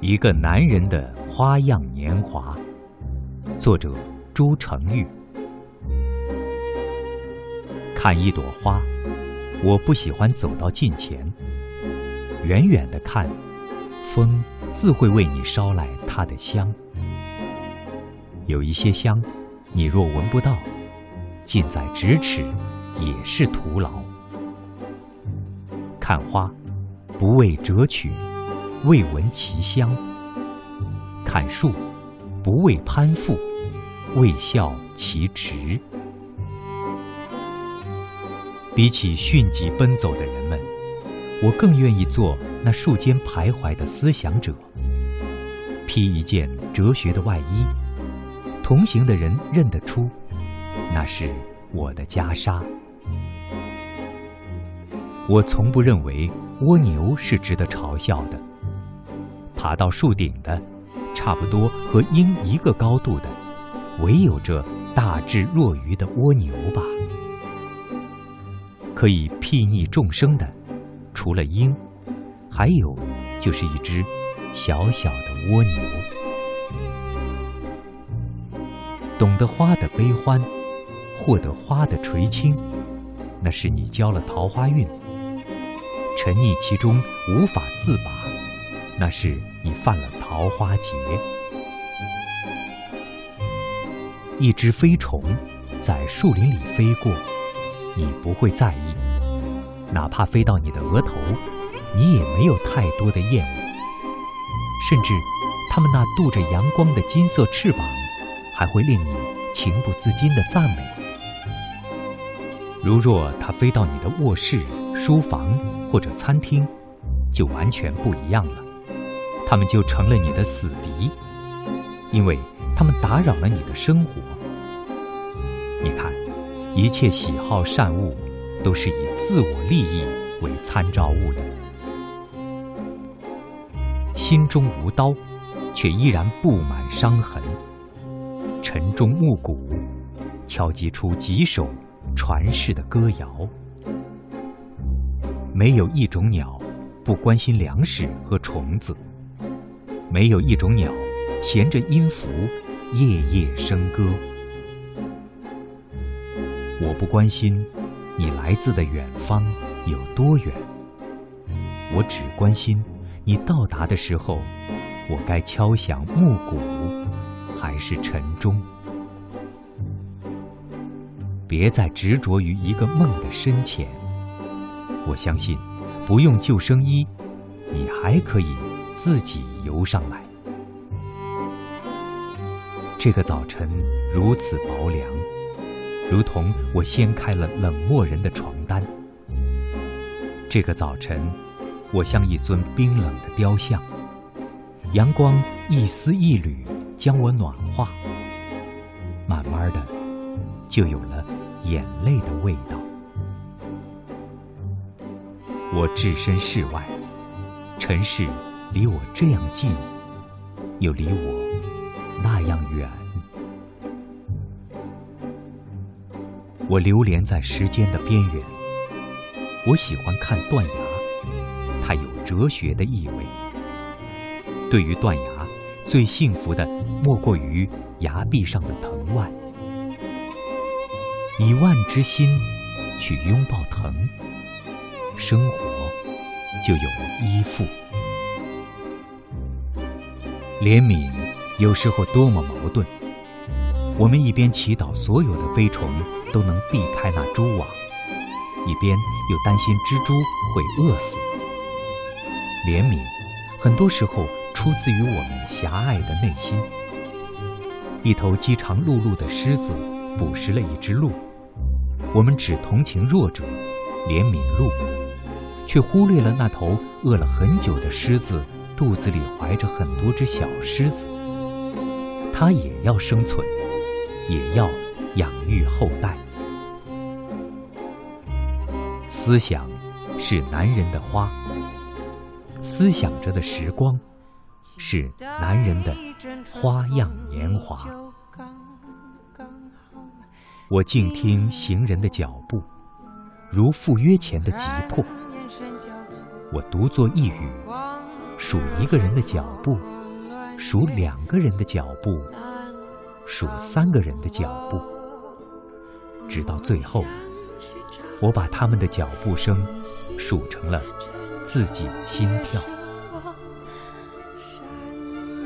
一个男人的花样年华，作者朱成玉。看一朵花，我不喜欢走到近前，远远的看，风自会为你捎来它的香。有一些香，你若闻不到，近在咫尺，也是徒劳。看花，不为折取。未闻其香，砍树不为攀附，未效其直。比起迅疾奔走的人们，我更愿意做那树间徘徊的思想者。披一件哲学的外衣，同行的人认得出，那是我的袈裟。我从不认为蜗牛是值得嘲笑的。爬到树顶的，差不多和鹰一个高度的，唯有这大智若愚的蜗牛吧。可以睥睨众生的，除了鹰，还有就是一只小小的蜗牛。懂得花的悲欢，获得花的垂青，那是你交了桃花运；沉溺其中无法自拔。那是你犯了桃花劫。一只飞虫在树林里飞过，你不会在意；哪怕飞到你的额头，你也没有太多的厌恶。甚至，它们那镀着阳光的金色翅膀，还会令你情不自禁的赞美。如若它飞到你的卧室、书房或者餐厅，就完全不一样了。他们就成了你的死敌，因为他们打扰了你的生活。你看，一切喜好善恶，都是以自我利益为参照物的。心中无刀，却依然布满伤痕。晨钟暮鼓，敲击出几首传世的歌谣。没有一种鸟不关心粮食和虫子。没有一种鸟衔着音符夜夜笙歌。我不关心你来自的远方有多远，我只关心你到达的时候，我该敲响暮鼓还是晨钟？别再执着于一个梦的深浅。我相信，不用救生衣，你还可以。自己游上来。这个早晨如此薄凉，如同我掀开了冷漠人的床单。这个早晨，我像一尊冰冷的雕像，阳光一丝一缕将我暖化，慢慢的，就有了眼泪的味道。我置身事外，尘世。离我这样近，又离我那样远。我流连在时间的边缘。我喜欢看断崖，它有哲学的意味。对于断崖，最幸福的莫过于崖壁上的藤蔓。以万之心去拥抱藤，生活就有了依附。怜悯有时候多么矛盾。我们一边祈祷所有的飞虫都能避开那蛛网，一边又担心蜘蛛会饿死。怜悯很多时候出自于我们狭隘的内心。一头饥肠辘辘的狮子捕食了一只鹿，我们只同情弱者，怜悯鹿，却忽略了那头饿了很久的狮子。肚子里怀着很多只小狮子，它也要生存，也要养育后代。思想是男人的花，思想着的时光是男人的花样年华。我静听行人的脚步，如赴约前的急迫。我独坐一隅。数一个人的脚步，数两个人的脚步，数三个人的脚步，直到最后，我把他们的脚步声数成了自己的心跳。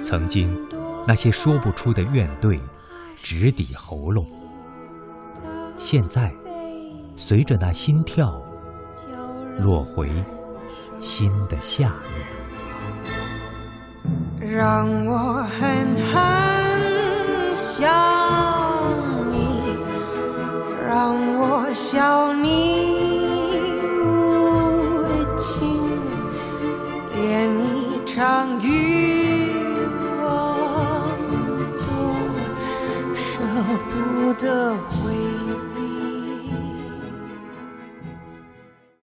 曾经，那些说不出的怨怼，直抵喉咙。现在，随着那心跳，落回新的夏日。让我狠狠想你，让我笑你无情，连一场雨我都舍不得回。